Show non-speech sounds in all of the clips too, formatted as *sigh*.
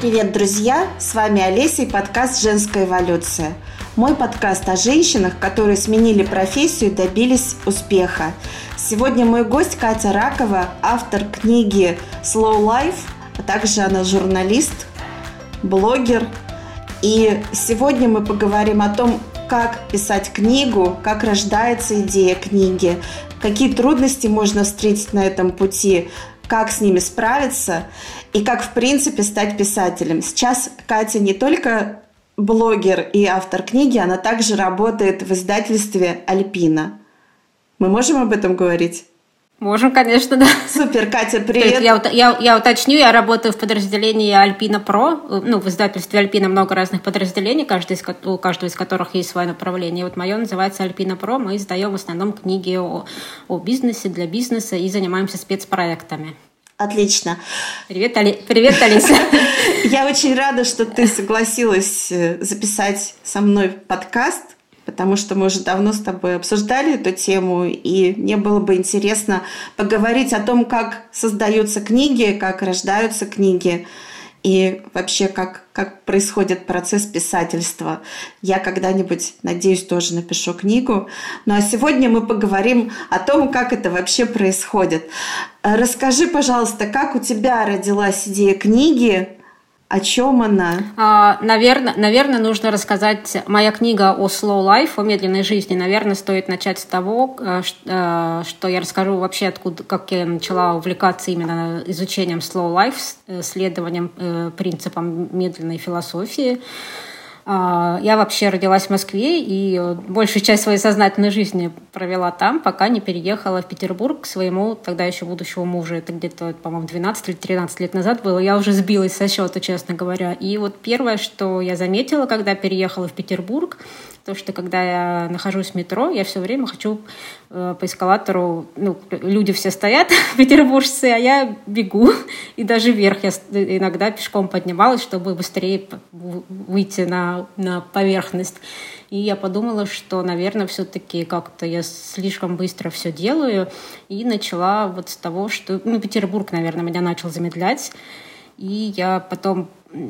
Привет, друзья! С вами Олеся и подкаст «Женская эволюция». Мой подкаст о женщинах, которые сменили профессию и добились успеха. Сегодня мой гость Катя Ракова, автор книги «Slow Life», а также она журналист, блогер. И сегодня мы поговорим о том, как писать книгу, как рождается идея книги, какие трудности можно встретить на этом пути, как с ними справиться и как, в принципе, стать писателем. Сейчас Катя не только блогер и автор книги, она также работает в издательстве «Альпина». Мы можем об этом говорить? Можем, конечно, да. Супер, Катя, привет. Я, я, я уточню, я работаю в подразделении Альпина Про. Ну, в издательстве Альпина много разных подразделений, каждый из, у каждого из которых есть свое направление. вот мое называется Альпина Про. Мы издаем в основном книги о, о бизнесе, для бизнеса и занимаемся спецпроектами. Отлично. Привет, Али... Привет, Алиса. *laughs* Я очень рада, что ты согласилась э, записать со мной подкаст потому что мы уже давно с тобой обсуждали эту тему, и мне было бы интересно поговорить о том, как создаются книги, как рождаются книги, и вообще как, как происходит процесс писательства. Я когда-нибудь, надеюсь, тоже напишу книгу. Ну а сегодня мы поговорим о том, как это вообще происходит. Расскажи, пожалуйста, как у тебя родилась идея книги, о чем она? А, наверное, наверное, нужно рассказать. Моя книга о slow life, о медленной жизни. Наверное, стоит начать с того, э, э, что я расскажу вообще, откуда, как я начала увлекаться именно изучением slow life, э, следованием принципам медленной философии. А, я вообще родилась в Москве и большую часть своей сознательной жизни провела там, пока не переехала в Петербург к своему тогда еще будущему мужу. Это где-то, по-моему, 12 или 13 лет назад было. Я уже сбилась со счета, честно говоря. И вот первое, что я заметила, когда переехала в Петербург, то, что когда я нахожусь в метро, я все время хочу э, по эскалатору, ну, люди все стоят, *laughs* петербуржцы, а я бегу, и даже вверх я иногда пешком поднималась, чтобы быстрее выйти на, на поверхность. И я подумала, что, наверное, все-таки как-то я слишком быстро все делаю, и начала вот с того, что, ну, Петербург, наверное, меня начал замедлять, и я потом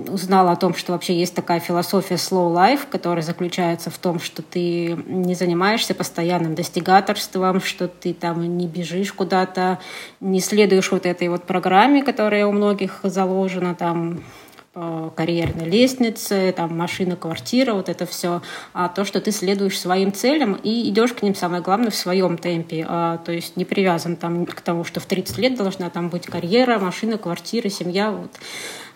узнала о том, что вообще есть такая философия slow life, которая заключается в том, что ты не занимаешься постоянным достигаторством, что ты там не бежишь куда-то, не следуешь вот этой вот программе, которая у многих заложена там карьерной лестнице, там машина, квартира, вот это все, а то, что ты следуешь своим целям и идешь к ним, самое главное, в своем темпе, а, то есть не привязан там к тому, что в 30 лет должна там быть карьера, машина, квартира, семья, вот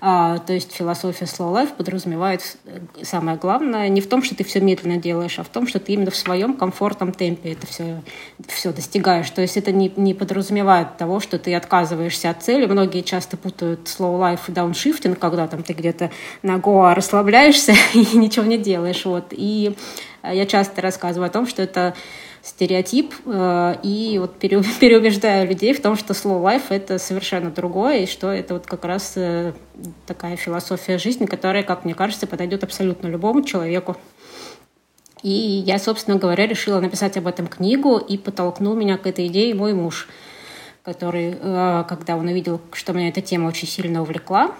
то есть философия slow life подразумевает э, самое главное не в том, что ты все медленно делаешь, а в том, что ты именно в своем комфортном темпе это все, все достигаешь. То есть это не, не подразумевает того, что ты отказываешься от цели. Многие часто путают slow life и дауншифтинг, когда там ты где-то на гоа расслабляешься *laughs* и ничего не делаешь. Вот. И я часто рассказываю о том, что это стереотип э, и вот *laughs* переубеждаю людей в том, что slow life — это совершенно другое, и что это вот как раз э, такая философия жизни, которая, как мне кажется, подойдет абсолютно любому человеку. И я, собственно говоря, решила написать об этом книгу, и подтолкнул меня к этой идее мой муж, который, э, когда он увидел, что меня эта тема очень сильно увлекла,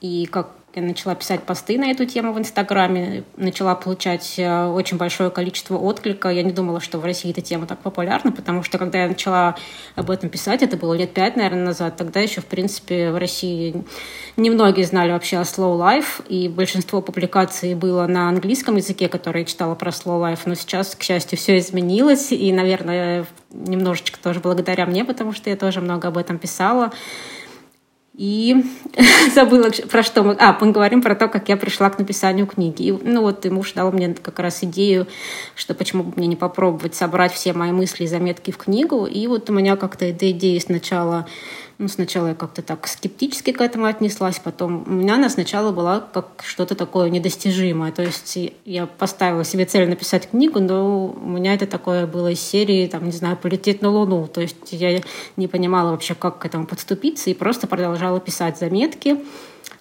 и как я начала писать посты на эту тему в Инстаграме, начала получать э, очень большое количество отклика. Я не думала, что в России эта тема так популярна, потому что когда я начала об этом писать, это было лет пять, наверное, назад, тогда еще, в принципе, в России немногие знали вообще о slow life, и большинство публикаций было на английском языке, который я читала про slow life, но сейчас, к счастью, все изменилось, и, наверное, немножечко тоже благодаря мне, потому что я тоже много об этом писала. И *laughs* забыла, про что мы... А, мы говорим про то, как я пришла к написанию книги. И, ну вот и муж дал мне как раз идею, что почему бы мне не попробовать собрать все мои мысли и заметки в книгу. И вот у меня как-то эта идея сначала ну, сначала я как-то так скептически к этому отнеслась, потом у меня она сначала была как что-то такое недостижимое. То есть я поставила себе цель написать книгу, но у меня это такое было из серии, там, не знаю, полететь на Луну. То есть я не понимала вообще, как к этому подступиться, и просто продолжала писать заметки.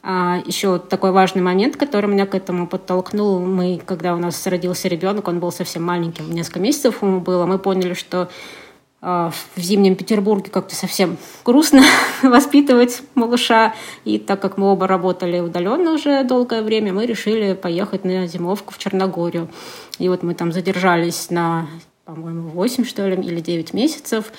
А еще такой важный момент, который меня к этому подтолкнул. Мы, когда у нас родился ребенок, он был совсем маленьким, несколько месяцев ему было, мы поняли, что в зимнем Петербурге как-то совсем грустно *laughs* воспитывать малыша. И так как мы оба работали удаленно уже долгое время, мы решили поехать на зимовку в Черногорию. И вот мы там задержались на, по-моему, 8, что ли, или 9 месяцев.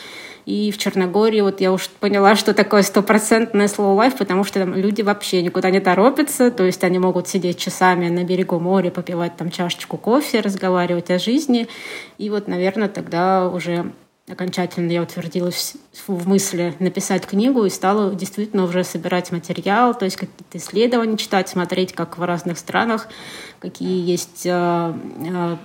И в Черногории вот я уж поняла, что такое стопроцентное slow life, потому что там люди вообще никуда не торопятся, то есть они могут сидеть часами на берегу моря, попивать там чашечку кофе, разговаривать о жизни. И вот, наверное, тогда уже окончательно я утвердилась в мысли написать книгу и стала действительно уже собирать материал, то есть какие-то исследования читать, смотреть, как в разных странах, какие есть э, э,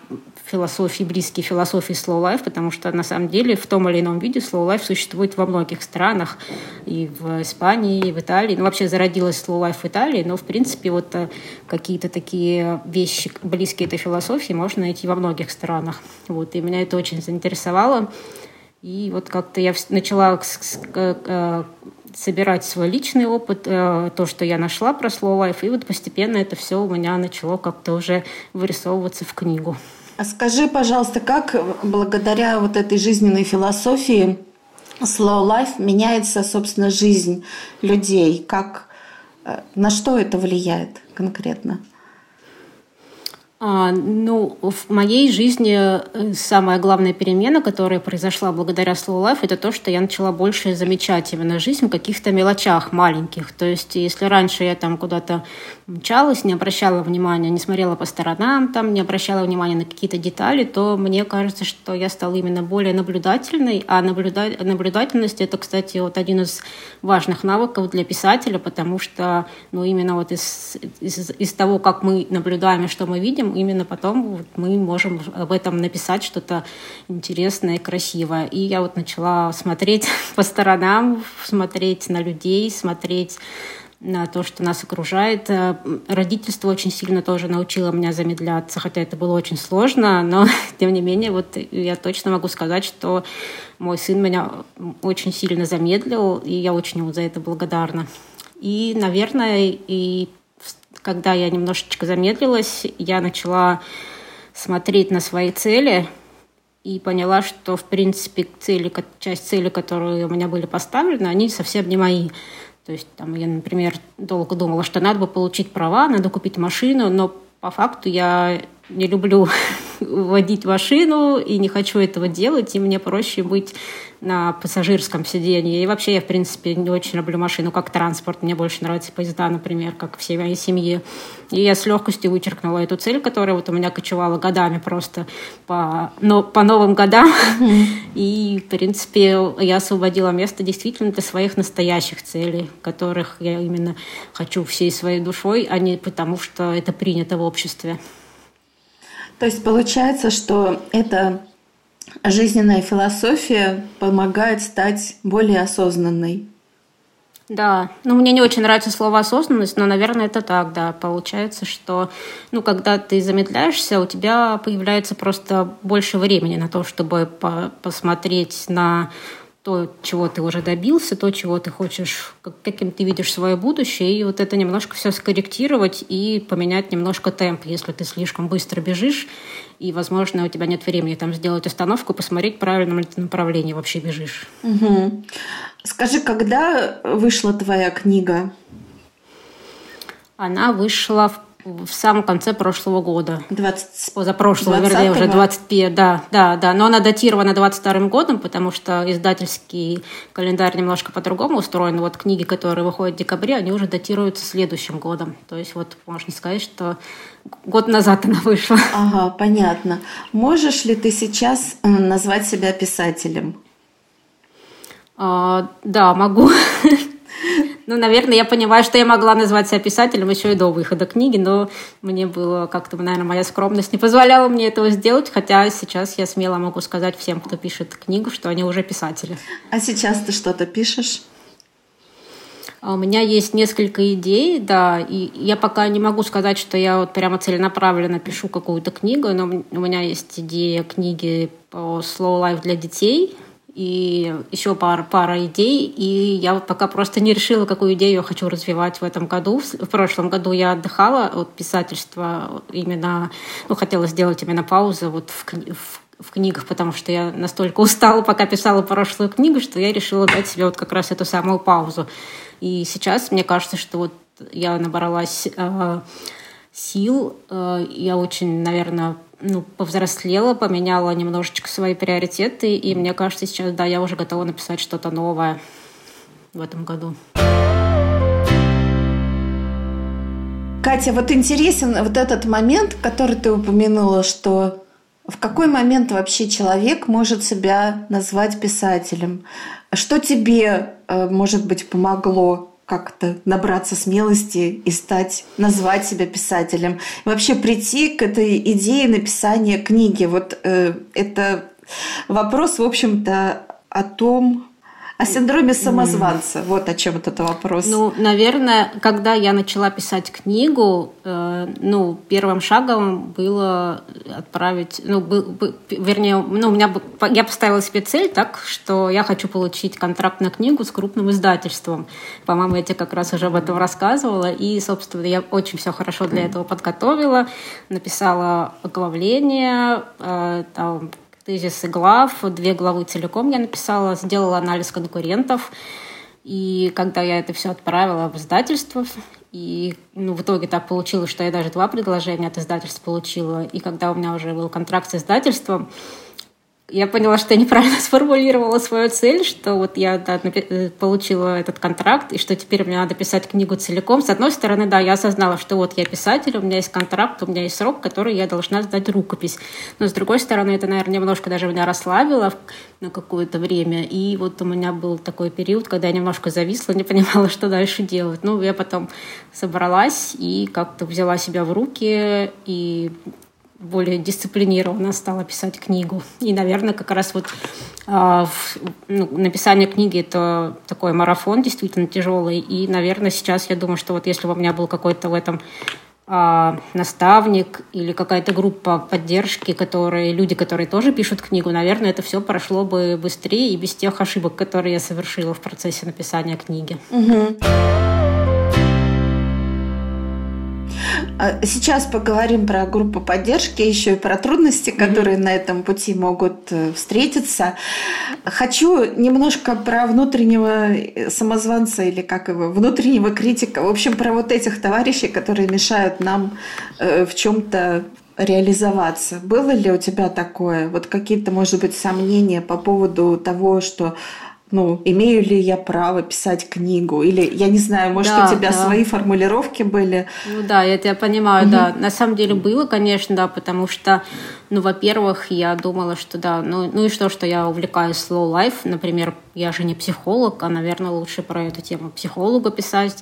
философии, близкие философии slow life, потому что на самом деле в том или ином виде slow life существует во многих странах, и в Испании, и в Италии. Ну, вообще зародилась slow life в Италии, но, в принципе, вот э, какие-то такие вещи, близкие этой философии, можно найти во многих странах. Вот, и меня это очень заинтересовало. И вот как-то я начала э, собирать свой личный опыт, э, то, что я нашла про slow life, и вот постепенно это все у меня начало как-то уже вырисовываться в книгу. А скажи, пожалуйста, как благодаря вот этой жизненной философии slow life меняется, собственно, жизнь людей? Как, э, на что это влияет конкретно? А, ну, в моей жизни э, самая главная перемена, которая произошла благодаря Slow Life, это то, что я начала больше замечать именно жизнь в каких-то мелочах маленьких. То есть, если раньше я там куда-то мчалась, не обращала внимания, не смотрела по сторонам, там, не обращала внимания на какие-то детали, то мне кажется, что я стала именно более наблюдательной. А наблюда... наблюдательность — это, кстати, вот один из важных навыков для писателя, потому что ну, именно вот из, из, из того, как мы наблюдаем и что мы видим, именно потом вот мы можем об этом написать что-то интересное красивое. И я вот начала смотреть *laughs* по сторонам, смотреть на людей, смотреть на то, что нас окружает. Э, родительство очень сильно тоже научило меня замедляться, хотя это было очень сложно, но *laughs* тем не менее вот я точно могу сказать, что мой сын меня очень сильно замедлил, и я очень ему за это благодарна. И, наверное, и когда я немножечко замедлилась, я начала смотреть на свои цели и поняла, что, в принципе, цели, часть цели, которые у меня были поставлены, они совсем не мои. То есть, там, я, например, долго думала, что надо бы получить права, надо купить машину, но по факту я не люблю *laughs* водить машину и не хочу этого делать, и мне проще быть на пассажирском сиденье. И вообще я, в принципе, не очень люблю машину как транспорт. Мне больше нравятся поезда, например, как всей моей семье. И я с легкостью вычеркнула эту цель, которая вот у меня кочевала годами просто по, но, по новым годам. *laughs* И, в принципе, я освободила место действительно для своих настоящих целей, которых я именно хочу всей своей душой, а не потому, что это принято в обществе. То есть получается, что это жизненная философия помогает стать более осознанной. Да, ну мне не очень нравится слово осознанность, но, наверное, это так, да. Получается, что, ну, когда ты замедляешься, у тебя появляется просто больше времени на то, чтобы по посмотреть на то, чего ты уже добился, то, чего ты хочешь, каким ты видишь свое будущее, и вот это немножко все скорректировать и поменять немножко темп, если ты слишком быстро бежишь, и, возможно, у тебя нет времени там сделать остановку, посмотреть, правильном ли ты направлении вообще бежишь. Угу. Скажи, когда вышла твоя книга? Она вышла в в самом конце прошлого года. 20... Позапрошлого, 20 вернее, уже 25, да, да, да. Но она датирована 22 годом, потому что издательский календарь немножко по-другому устроен. Вот книги, которые выходят в декабре, они уже датируются следующим годом. То есть вот можно сказать, что год назад она вышла. Ага, понятно. Можешь ли ты сейчас э, назвать себя писателем? А, да, могу. *laughs* Ну, наверное, я понимаю, что я могла назвать себя писателем еще и до выхода книги, но мне было как-то, наверное, моя скромность не позволяла мне этого сделать, хотя сейчас я смело могу сказать всем, кто пишет книгу, что они уже писатели. А сейчас ты что-то пишешь? А у меня есть несколько идей, да, и я пока не могу сказать, что я вот прямо целенаправленно пишу какую-то книгу, но у меня есть идея книги по slow life для детей – и еще пара, пара идей, и я пока просто не решила, какую идею я хочу развивать в этом году. В прошлом году я отдыхала от писательства именно, ну, хотела сделать именно паузу вот в, в в книгах, потому что я настолько устала, пока писала прошлую книгу, что я решила дать себе вот как раз эту самую паузу. И сейчас мне кажется, что вот я набралась э, сил, э, я очень, наверное, ну, повзрослела, поменяла немножечко свои приоритеты, и мне кажется, сейчас, да, я уже готова написать что-то новое в этом году. Катя, вот интересен вот этот момент, который ты упомянула, что в какой момент вообще человек может себя назвать писателем? Что тебе, э, может быть, помогло как-то набраться смелости и стать, назвать себя писателем. Вообще прийти к этой идее написания книги. Вот э, это вопрос, в общем-то, о том, о синдроме самозванца. Вот о чем этот вопрос. Ну, наверное, когда я начала писать книгу, э, ну, первым шагом было отправить, ну, был, был, вернее, ну, у меня я поставила себе цель так, что я хочу получить контракт на книгу с крупным издательством. По-моему, я тебе как раз уже об этом рассказывала. И, собственно, я очень все хорошо для этого подготовила. Написала оглавление, э, там, тезисы глав, две главы целиком я написала, сделала анализ конкурентов. И когда я это все отправила в издательство, и ну, в итоге так получилось, что я даже два предложения от издательства получила. И когда у меня уже был контракт с издательством, я поняла, что я неправильно *laughs* сформулировала свою цель, что вот я да, э, получила этот контракт, и что теперь мне надо писать книгу целиком. С одной стороны, да, я осознала, что вот я писатель, у меня есть контракт, у меня есть срок, который я должна сдать рукопись. Но с другой стороны, это, наверное, немножко даже меня расслабило на какое-то время. И вот у меня был такой период, когда я немножко зависла, не *laughs* понимала, что дальше делать. Ну, я потом собралась и как-то взяла себя в руки и более дисциплинированно стала писать книгу. И, наверное, как раз вот э, ну, написание книги это такой марафон действительно тяжелый. И, наверное, сейчас я думаю, что вот если бы у меня был какой-то в этом э, наставник или какая-то группа поддержки, которые люди, которые тоже пишут книгу, наверное, это все прошло бы быстрее и без тех ошибок, которые я совершила в процессе написания книги. Угу. Сейчас поговорим про группу поддержки, еще и про трудности, которые mm-hmm. на этом пути могут э, встретиться. Хочу немножко про внутреннего э, самозванца или как его, внутреннего критика. В общем, про вот этих товарищей, которые мешают нам э, в чем-то реализоваться. Было ли у тебя такое? Вот какие-то, может быть, сомнения по поводу того, что ну, имею ли я право писать книгу? Или, я не знаю, может, да, у тебя да. свои формулировки были? Ну да, я тебя понимаю, угу. да. На самом деле было, конечно, да, потому что, ну, во-первых, я думала, что да, ну, ну и что, что я увлекаюсь slow life, например, я же не психолог, а, наверное, лучше про эту тему психолога писать.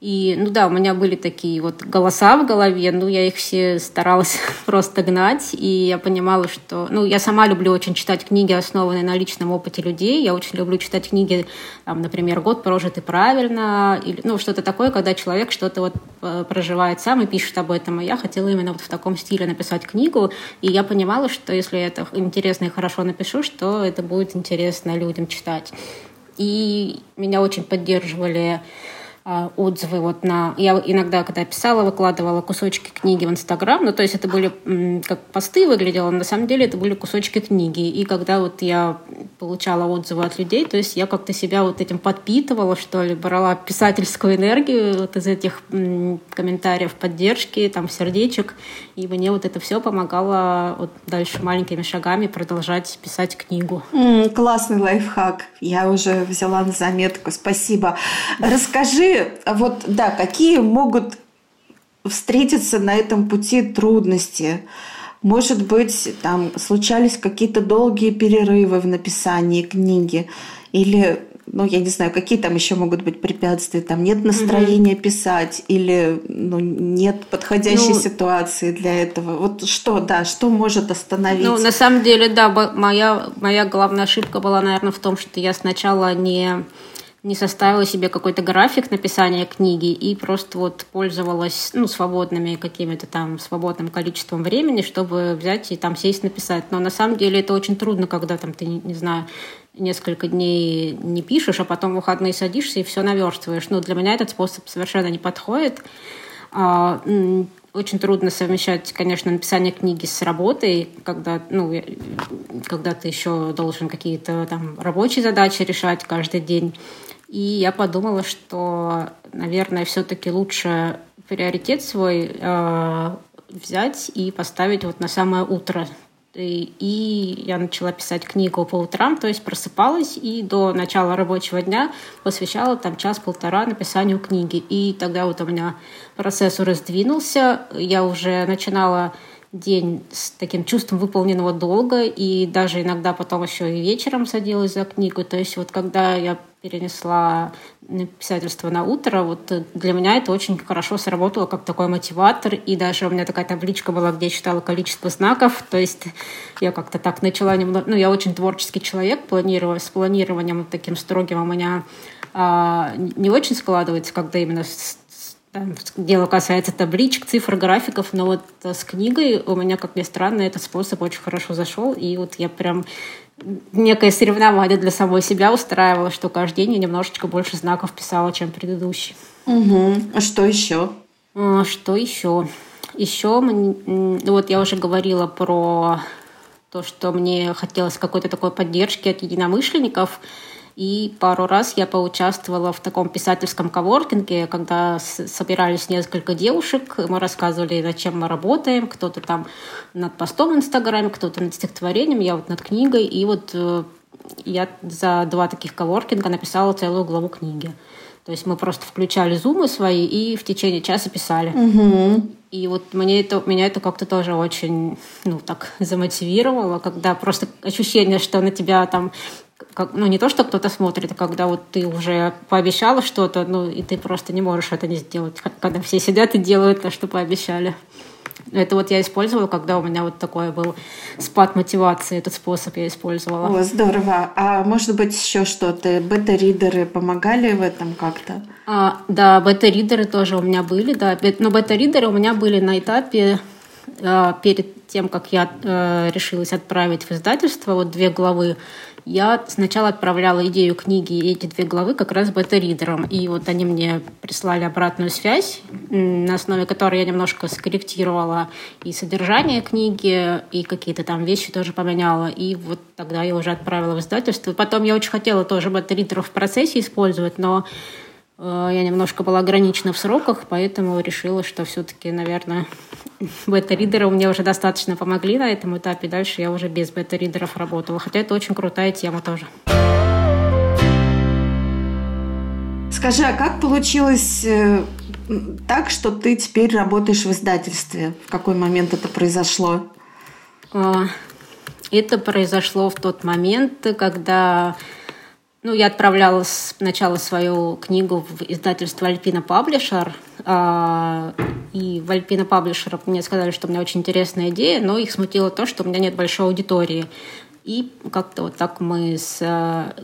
И, ну да, у меня были такие вот голоса в голове, ну, я их все старалась *laughs* просто гнать, и я понимала, что... Ну, я сама люблю очень читать книги, основанные на личном опыте людей, я очень люблю читать книги, там, например, «Год прожитый правильно», или, ну, что-то такое, когда человек что-то вот э, проживает сам и пишет об этом, и я хотела именно вот в таком стиле написать книгу, и я понимала, что если я это интересно и хорошо напишу, что это будет интересно людям читать. И меня очень поддерживали отзывы вот на... Я иногда, когда писала, выкладывала кусочки книги в Инстаграм, ну, то есть это были как посты выглядело, но на самом деле это были кусочки книги. И когда вот я получала отзывы от людей, то есть я как-то себя вот этим подпитывала, что ли, брала писательскую энергию вот из этих комментариев поддержки, там, сердечек, и мне вот это все помогало вот дальше маленькими шагами продолжать писать книгу. Mm, классный лайфхак. Я уже взяла на заметку. Спасибо. Расскажи, вот, да, какие могут встретиться на этом пути трудности? Может быть, там случались какие-то долгие перерывы в написании книги, или, ну, я не знаю, какие там еще могут быть препятствия, там нет настроения угу. писать, или ну, нет подходящей ну, ситуации для этого. Вот что, да, что может остановить? Ну, на самом деле, да, моя, моя главная ошибка была, наверное, в том, что я сначала не не составила себе какой-то график написания книги и просто вот пользовалась ну, свободными какими-то там свободным количеством времени, чтобы взять и там сесть написать. Но на самом деле это очень трудно, когда там ты, не знаю, несколько дней не пишешь, а потом в выходные садишься и все наверстываешь. Ну, для меня этот способ совершенно не подходит. А, очень трудно совмещать, конечно, написание книги с работой, когда, ну, когда ты еще должен какие-то там рабочие задачи решать каждый день. И я подумала, что, наверное, все-таки лучше приоритет свой э, взять и поставить вот на самое утро. И, и я начала писать книгу по утрам, то есть просыпалась и до начала рабочего дня посвящала там час-полтора написанию книги. И тогда вот у меня процесс раздвинулся, я уже начинала день с таким чувством выполненного долга, и даже иногда потом еще и вечером садилась за книгу. То есть вот когда я перенесла писательство на утро, вот для меня это очень хорошо сработало как такой мотиватор, и даже у меня такая табличка была, где я читала количество знаков, то есть я как-то так начала немного, ну, я очень творческий человек, планирую, с планированием таким строгим у меня а, не очень складывается, когда именно с, дело касается табличек, цифр, графиков, но вот с книгой у меня, как ни странно, этот способ очень хорошо зашел, и вот я прям некое соревнование для самой себя устраивала, что каждый день я немножечко больше знаков писала, чем предыдущий. Угу. А что еще? А, что еще? Еще, вот я уже говорила про то, что мне хотелось какой-то такой поддержки от единомышленников. И пару раз я поучаствовала в таком писательском коворкинге, когда собирались несколько девушек, мы рассказывали, над чем мы работаем, кто-то там над постом в Инстаграме, кто-то над стихотворением, я вот над книгой, и вот э, я за два таких коворкинга написала целую главу книги. То есть мы просто включали зумы свои и в течение часа писали. Угу. И вот мне это, меня это как-то тоже очень, ну, так замотивировало, когда просто ощущение, что на тебя там как, ну, не то, что кто-то смотрит, а когда вот ты уже пообещала что-то, ну, и ты просто не можешь это не сделать, когда все сидят и делают то, что пообещали. Это вот я использовала, когда у меня вот такой был спад мотивации, этот способ я использовала. О, здорово. А может быть еще что-то? Бета-ридеры помогали в этом как-то? А, да, бета-ридеры тоже у меня были, да. Но бета-ридеры у меня были на этапе э, перед тем, как я э, решилась отправить в издательство вот две главы я сначала отправляла идею книги и эти две главы как раз бета-ридерам. И вот они мне прислали обратную связь, на основе которой я немножко скорректировала и содержание книги, и какие-то там вещи тоже поменяла. И вот тогда я уже отправила в издательство. Потом я очень хотела тоже бета-ридеров в процессе использовать, но Э, я немножко была ограничена в сроках, поэтому решила, что все-таки, наверное, бета-ридеры мне уже достаточно помогли на этом этапе. Дальше я уже без бета-ридеров работала. Хотя это очень крутая тема тоже. Скажи, а как получилось э, так, что ты теперь работаешь в издательстве? В какой момент это произошло? Э, это произошло в тот момент, когда ну, я отправляла сначала свою книгу в издательство Альпина Паблишер, и в Альпина Паблишер мне сказали, что у меня очень интересная идея, но их смутило то, что у меня нет большой аудитории. И как-то вот так мы с а,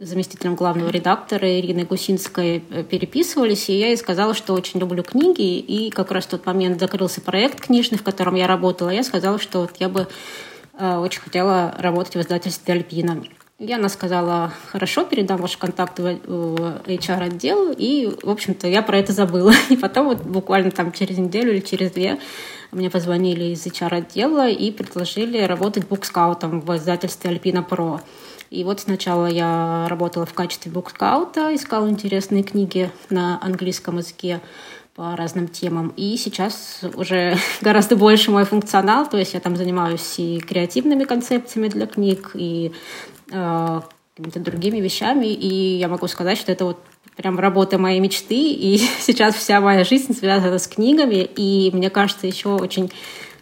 заместителем главного редактора Ириной Гусинской э, переписывались, и я ей сказала, что очень люблю книги, и как раз в тот момент закрылся проект книжный, в котором я работала, я сказала, что вот я бы э, очень хотела работать в издательстве «Альпина». И она сказала, хорошо, передам ваши контакты в HR-отдел. И, в общем-то, я про это забыла. *laughs* И потом вот буквально там через неделю или через две мне позвонили из HR-отдела и предложили работать букскаутом в издательстве Альпина Про. И вот сначала я работала в качестве букскаута, искала интересные книги на английском языке по разным темам. И сейчас уже *laughs* гораздо больше мой функционал, то есть я там занимаюсь и креативными концепциями для книг, и э, какими-то другими вещами, и я могу сказать, что это вот прям работа моей мечты, и *laughs* сейчас вся моя жизнь связана с книгами, и мне кажется еще очень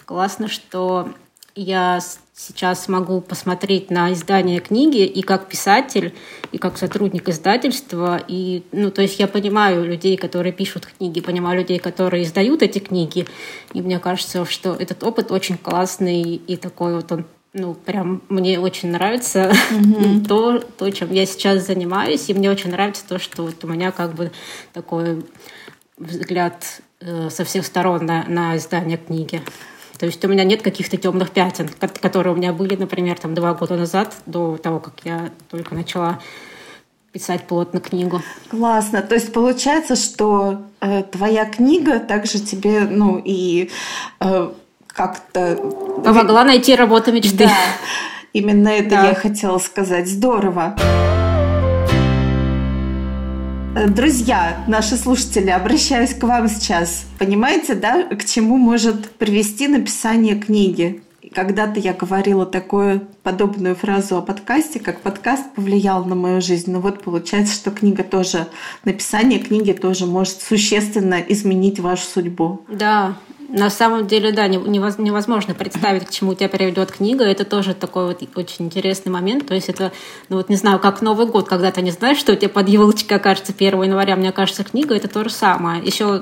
классно, что я сейчас могу посмотреть на издание книги и как писатель, и как сотрудник издательства. И, ну, то есть я понимаю людей, которые пишут книги, понимаю людей, которые издают эти книги. И мне кажется, что этот опыт очень классный и такой вот он ну, прям мне очень нравится mm-hmm. *laughs* то, то, чем я сейчас занимаюсь, и мне очень нравится то, что вот у меня как бы такой взгляд э, со всех сторон на, на издание книги. То есть у меня нет каких-то темных пятен, которые у меня были, например, там два года назад, до того, как я только начала писать плотно книгу. Классно. То есть получается, что э, твоя книга также тебе, ну и э, как-то помогла найти работу мечты. Да. *laughs* Именно это да. я хотела сказать. Здорово. Э, друзья, наши слушатели, обращаюсь к вам сейчас. Понимаете, да, к чему может привести написание книги? Когда-то я говорила такую подобную фразу о подкасте, как подкаст повлиял на мою жизнь. Но вот получается, что книга тоже, написание книги тоже может существенно изменить вашу судьбу. Да, на самом деле, да, невозможно представить, к чему тебя приведет книга. Это тоже такой вот очень интересный момент. То есть это, ну вот не знаю, как Новый год, когда ты не знаешь, что у тебя под елочкой окажется 1 января. Мне кажется, книга — это то же самое. Еще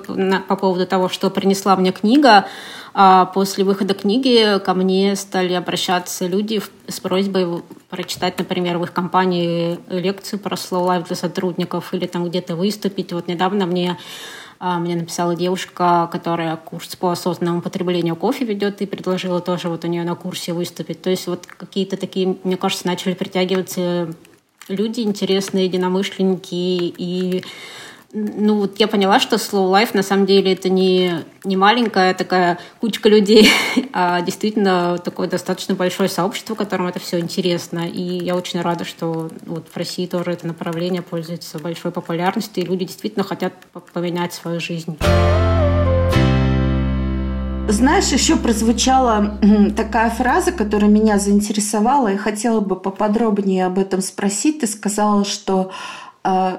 по поводу того, что принесла мне книга, а после выхода книги ко мне стали обращаться люди с просьбой прочитать, например, в их компании лекцию про slow life для сотрудников или там где-то выступить. Вот недавно мне мне написала девушка, которая курс по осознанному потреблению кофе ведет, и предложила тоже вот у нее на курсе выступить. То есть вот какие-то такие, мне кажется, начали притягиваться люди интересные, единомышленники, и ну, вот я поняла, что Slow Life на самом деле это не, не маленькая такая кучка людей, *laughs* а действительно такое достаточно большое сообщество, которому это все интересно. И я очень рада, что вот в России тоже это направление пользуется большой популярностью, и люди действительно хотят поменять свою жизнь. Знаешь, еще прозвучала такая фраза, которая меня заинтересовала, и хотела бы поподробнее об этом спросить. Ты сказала, что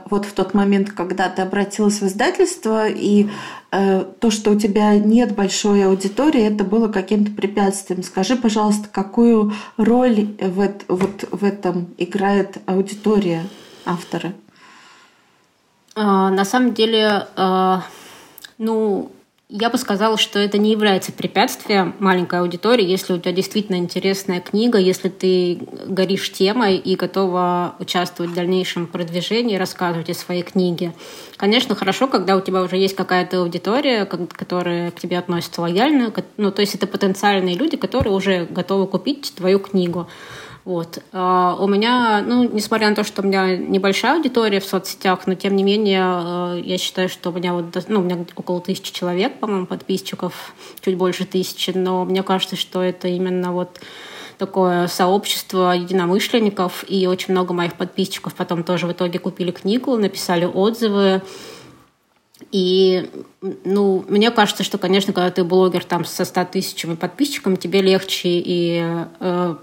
вот в тот момент, когда ты обратилась в издательство, и э, то, что у тебя нет большой аудитории, это было каким-то препятствием. Скажи, пожалуйста, какую роль в, вот в этом играет аудитория автора? А, на самом деле, а, ну, я бы сказала, что это не является препятствием маленькой аудитории, если у тебя действительно интересная книга, если ты горишь темой и готова участвовать в дальнейшем продвижении, рассказывать о своей книге. Конечно, хорошо, когда у тебя уже есть какая-то аудитория, которая к тебе относится лояльно, ну, то есть это потенциальные люди, которые уже готовы купить твою книгу. Вот. А у меня, ну, несмотря на то, что у меня небольшая аудитория в соцсетях, но тем не менее, э, я считаю, что у меня вот, ну, у меня около тысячи человек, по-моему, подписчиков, чуть больше тысячи, но мне кажется, что это именно вот такое сообщество единомышленников, и очень много моих подписчиков потом тоже в итоге купили книгу, написали отзывы, и, ну, мне кажется, что, конечно, когда ты блогер там со 100 тысячами подписчиками, тебе легче и э,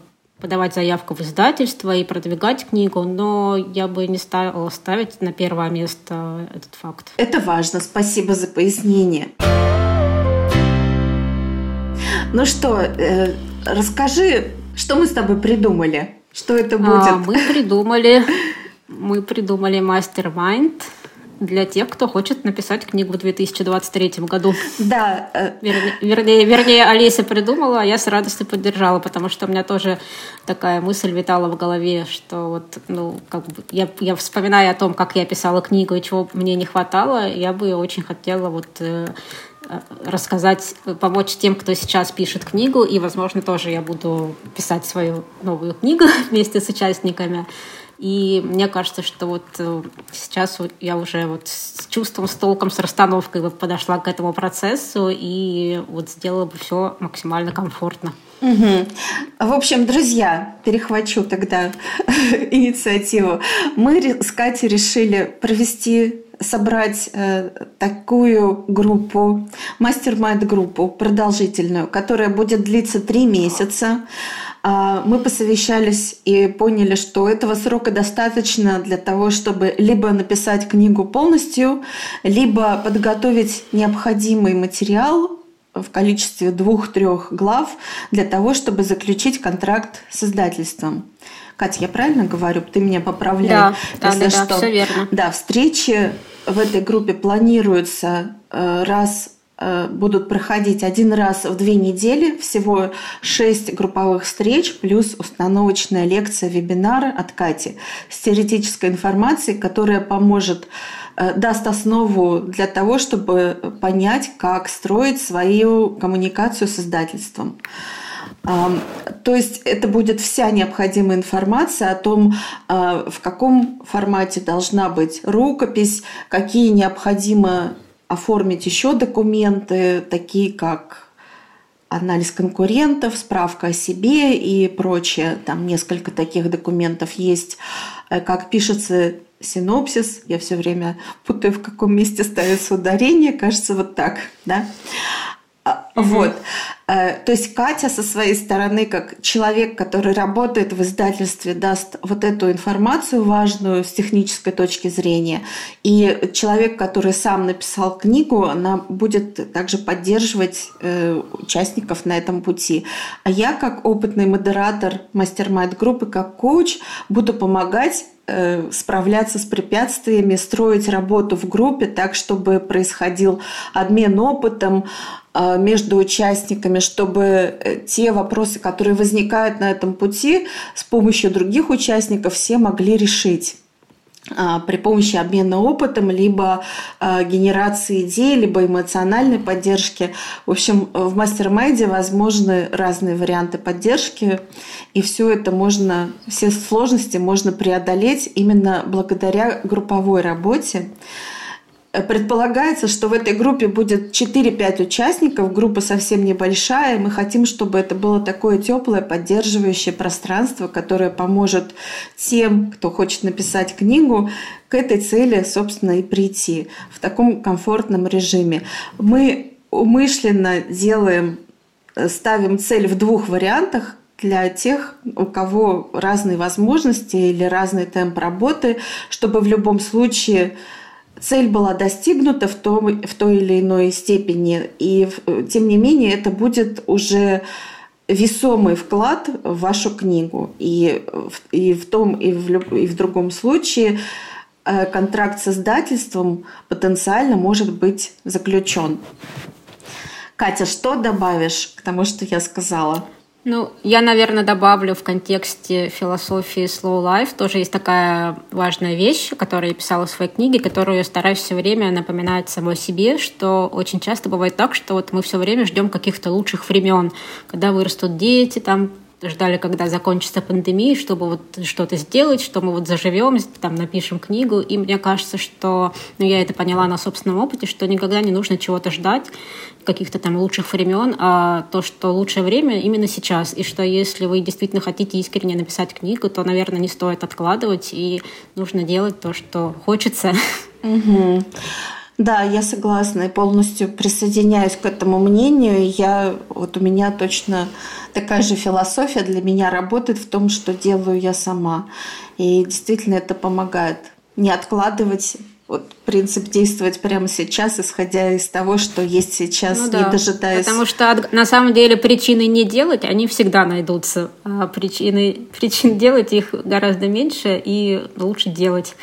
подавать заявку в издательство и продвигать книгу, но я бы не стала ставить на первое место этот факт. Это важно. Спасибо за пояснение. Ну что, э, расскажи, что мы с тобой придумали? Что это а, будет? А, мы придумали, мы придумали мастер-майнд – для тех, кто хочет написать книгу в 2023 году. Да. Э, вернее, вернее, вернее, Олеся придумала, а я с радостью поддержала, потому что у меня тоже такая мысль витала в голове, что вот, ну, как бы, я, я вспоминая о том, как я писала книгу и чего мне не хватало, я бы очень хотела вот э, рассказать, помочь тем, кто сейчас пишет книгу, и, возможно, тоже я буду писать свою новую книгу *laughs* вместе с участниками. И мне кажется, что вот э, сейчас я уже вот с чувством, с толком, с расстановкой вот подошла к этому процессу и вот сделала бы все максимально комфортно. Угу. В общем, друзья, перехвачу тогда *laughs* инициативу. Мы с Катей решили провести собрать э, такую группу, мастер-майнд-группу продолжительную, которая будет длиться три месяца. А, мы посовещались и поняли, что этого срока достаточно для того, чтобы либо написать книгу полностью, либо подготовить необходимый материал в количестве двух-трех глав для того, чтобы заключить контракт с издательством. Катя, я правильно говорю? Ты меня поправляй. Да, да, да, что. да, все верно. Да, встречи в этой группе планируются э, раз будут проходить один раз в две недели, всего шесть групповых встреч, плюс установочная лекция, вебинары от Кати с теоретической информацией, которая поможет, э, даст основу для того, чтобы понять, как строить свою коммуникацию с издательством. То есть это будет вся необходимая информация о том, а, в каком формате должна быть рукопись, какие необходимо оформить еще документы, такие как анализ конкурентов, справка о себе и прочее. Там несколько таких документов есть. Э, как пишется синопсис, я все время путаю, в каком месте ставится ударение, кажется, вот так, да. Угу. Вот. Э, то есть Катя со своей стороны, как человек, который работает в издательстве, даст вот эту информацию важную с технической точки зрения. И человек, который сам написал книгу, она будет также поддерживать э, участников на этом пути. А я, как опытный модератор мастер-майнд группы, как коуч, буду помогать э, справляться с препятствиями, строить работу в группе так, чтобы происходил обмен опытом, между участниками, чтобы э, те вопросы, которые возникают на этом пути, с помощью других участников все могли решить а, при помощи обмена опытом, либо а, генерации идей, либо эмоциональной поддержки. В общем, в мастер-майде возможны разные варианты поддержки, и все это можно, все сложности можно преодолеть именно благодаря групповой работе. Предполагается, что в этой группе будет 4-5 участников, группа совсем небольшая. Мы хотим, чтобы это было такое теплое, поддерживающее пространство, которое поможет тем, кто хочет написать книгу, к этой цели, собственно, и прийти в таком комфортном режиме. Мы умышленно делаем, ставим цель в двух вариантах для тех, у кого разные возможности или разный темп работы, чтобы в любом случае цель была достигнута в, том, в той или иной степени, и тем не менее это будет уже весомый вклад в вашу книгу. И, и в том, и в, и в другом случае э, контракт с издательством потенциально может быть заключен. Катя, что добавишь к тому, что я сказала? Ну, я, наверное, добавлю в контексте философии Slow Life тоже есть такая важная вещь, которую я писала в своей книге, которую я стараюсь все время напоминать самой себе, что очень часто бывает так, что вот мы все время ждем каких-то лучших времен, когда вырастут дети, там ждали, когда закончится пандемия, чтобы вот что-то сделать, что мы вот заживем, там напишем книгу. И мне кажется, что, ну, я это поняла на собственном опыте, что никогда не нужно чего-то ждать, каких-то там лучших времен, а то, что лучшее время именно сейчас. И что если вы действительно хотите искренне написать книгу, то, наверное, не стоит откладывать, и нужно делать то, что хочется. Угу. Да, я согласна и полностью присоединяюсь к этому мнению. Я, вот у меня точно такая же философия для меня работает в том, что делаю я сама. И действительно это помогает не откладывать вот принцип действовать прямо сейчас, исходя из того, что есть сейчас, ну, да, не дожидаясь. Потому что на самом деле причины не делать, они всегда найдутся. А причины, причин делать их гораздо меньше и лучше делать.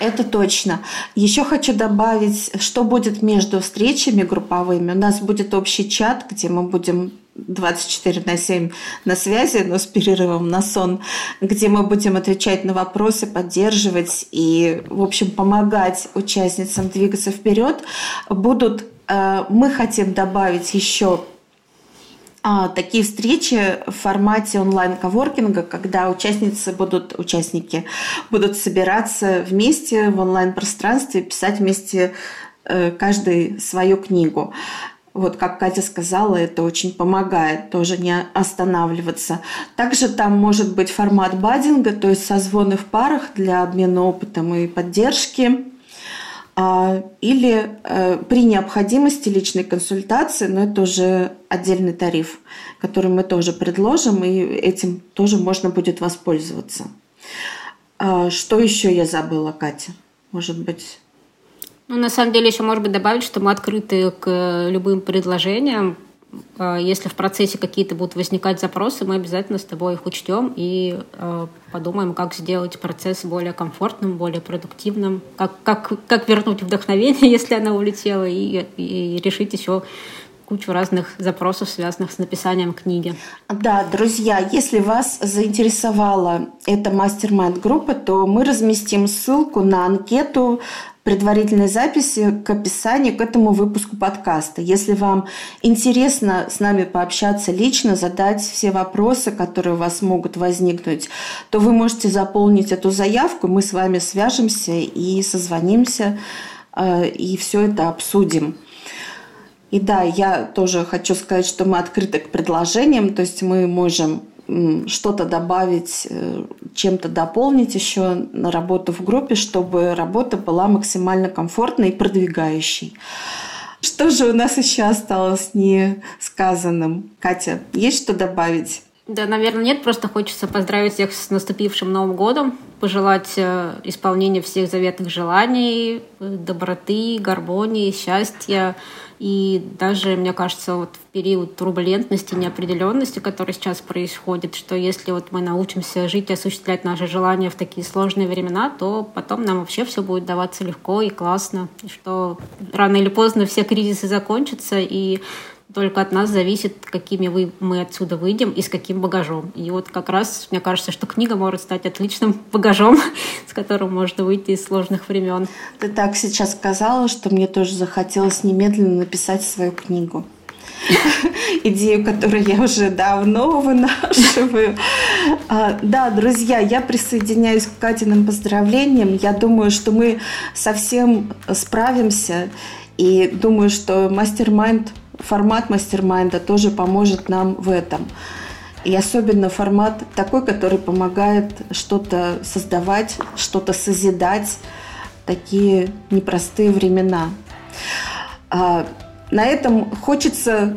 Это точно. Еще хочу добавить, что будет между встречами групповыми. У нас будет общий чат, где мы будем 24 на 7 на связи, но с перерывом на сон, где мы будем отвечать на вопросы, поддерживать и, в общем, помогать участницам двигаться вперед. Будут, э, мы хотим добавить еще такие встречи в формате онлайн-коворкинга, когда участницы будут, участники будут собираться вместе в онлайн-пространстве, писать вместе э, каждый свою книгу. Вот, как Катя сказала, это очень помогает тоже не останавливаться. Также там может быть формат баддинга, то есть созвоны в парах для обмена опытом и поддержки. А, или э, при необходимости личной консультации, но это уже отдельный тариф, который мы тоже предложим, и этим тоже можно будет воспользоваться. А, что еще я забыла, Катя? Может быть, ну, на самом деле, еще, может быть, добавить, что мы открыты к любым предложениям. А, если в процессе какие-то будут возникать запросы, мы обязательно с тобой их учтем и э, подумаем, как сделать процесс более комфортным, более продуктивным, как, как, как вернуть вдохновение, *laughs* если оно улетело, и, и решить еще кучу разных запросов, связанных с написанием книги. Да, друзья, если вас заинтересовала эта мастер-майнд-группа, то мы разместим ссылку на анкету предварительной записи к описанию к этому выпуску подкаста. Если вам интересно с нами пообщаться лично, задать все вопросы, которые у вас могут возникнуть, то вы можете заполнить эту заявку, мы с вами свяжемся и созвонимся, э, и все это обсудим. И да, я тоже хочу сказать, что мы открыты к предложениям, то есть мы можем что-то добавить, э, чем-то дополнить еще на работу в группе, чтобы работа была максимально комфортной и продвигающей. Что же у нас еще осталось не сказанным? Катя, есть что добавить? Да, наверное, нет. Просто хочется поздравить всех с наступившим Новым годом, пожелать э, исполнения всех заветных желаний, э, доброты, гармонии, счастья, и даже, мне кажется, вот в период турбулентности, неопределенности, который сейчас происходит, что если вот мы научимся жить и осуществлять наши желания в такие сложные времена, то потом нам вообще все будет даваться легко и классно. И что рано или поздно все кризисы закончатся, и только от нас зависит, какими вы, мы отсюда выйдем и с каким багажом. И вот как раз мне кажется, что книга может стать отличным *laughs* багажом, с которым можно выйти из сложных времен. Ты так сейчас сказала, что мне тоже захотелось немедленно написать свою книгу *laughs* идею, которую я уже давно вынашиваю. А, да, друзья, я присоединяюсь к Катиным поздравлениям. Я думаю, что мы совсем справимся. И думаю, что мастер-майнд формат мастер-майнда тоже поможет нам в этом. И особенно формат такой, который помогает что-то создавать, что-то созидать такие непростые времена. А, на этом хочется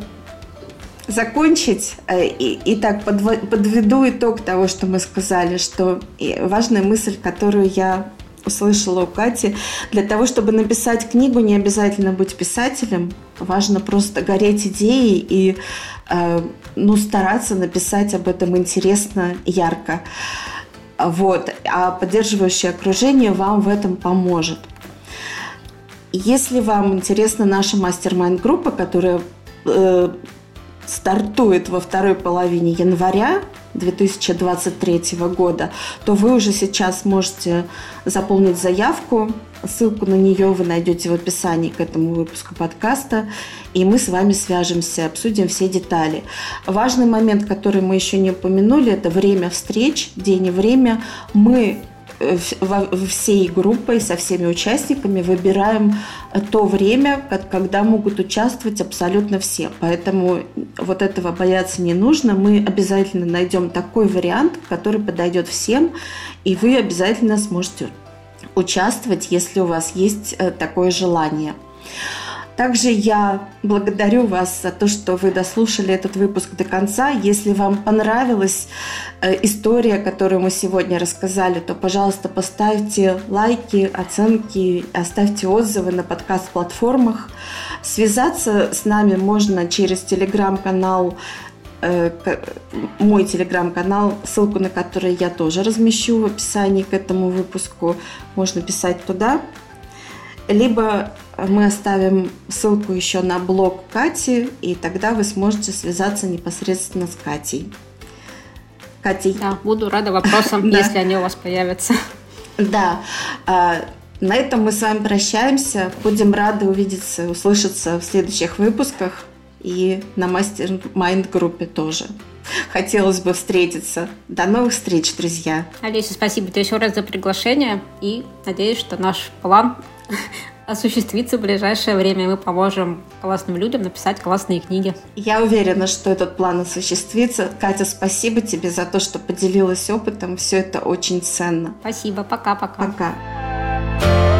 закончить э, и, и так подведу итог того, что мы сказали, что важная мысль, которую я услышала у Кати, для того, чтобы написать книгу, не обязательно быть писателем, важно просто гореть идеей и э, ну, стараться написать об этом интересно, ярко. Вот. А поддерживающее окружение вам в этом поможет. Если вам интересна наша мастер-майнд-группа, которая э, стартует во второй половине января, 2023 года, то вы уже сейчас можете заполнить заявку. Ссылку на нее вы найдете в описании к этому выпуску подкаста, и мы с вами свяжемся, обсудим все детали. Важный момент, который мы еще не упомянули, это время встреч, день и время. Мы всей группой, со всеми участниками выбираем то время, когда могут участвовать абсолютно все. Поэтому вот этого бояться не нужно. Мы обязательно найдем такой вариант, который подойдет всем, и вы обязательно сможете участвовать, если у вас есть э, такое желание. Также я благодарю вас за то, что вы дослушали этот выпуск до конца. Если вам понравилась э, история, которую мы сегодня рассказали, то, пожалуйста, поставьте лайки, оценки, оставьте отзывы на подкаст-платформах. Связаться с нами можно через телеграм-канал э, мой телеграм-канал, ссылку на который я тоже размещу в описании к этому выпуску. Можно писать туда. Либо мы оставим ссылку еще на блог Кати, и тогда вы сможете связаться непосредственно с Катей. Катей. Да, буду рада вопросам, *laughs* если они у вас появятся. Да. А, на этом мы с вами прощаемся. Будем рады увидеться, услышаться в следующих выпусках и на мастер-майнд группе тоже. Хотелось бы встретиться. До новых встреч, друзья. Олеся, спасибо тебе еще раз за приглашение. И надеюсь, что наш план *laughs* осуществится в ближайшее время. Мы поможем классным людям написать классные книги. Я уверена, что этот план осуществится. Катя, спасибо тебе за то, что поделилась опытом. Все это очень ценно. Спасибо. Пока-пока. Пока. -пока. Пока.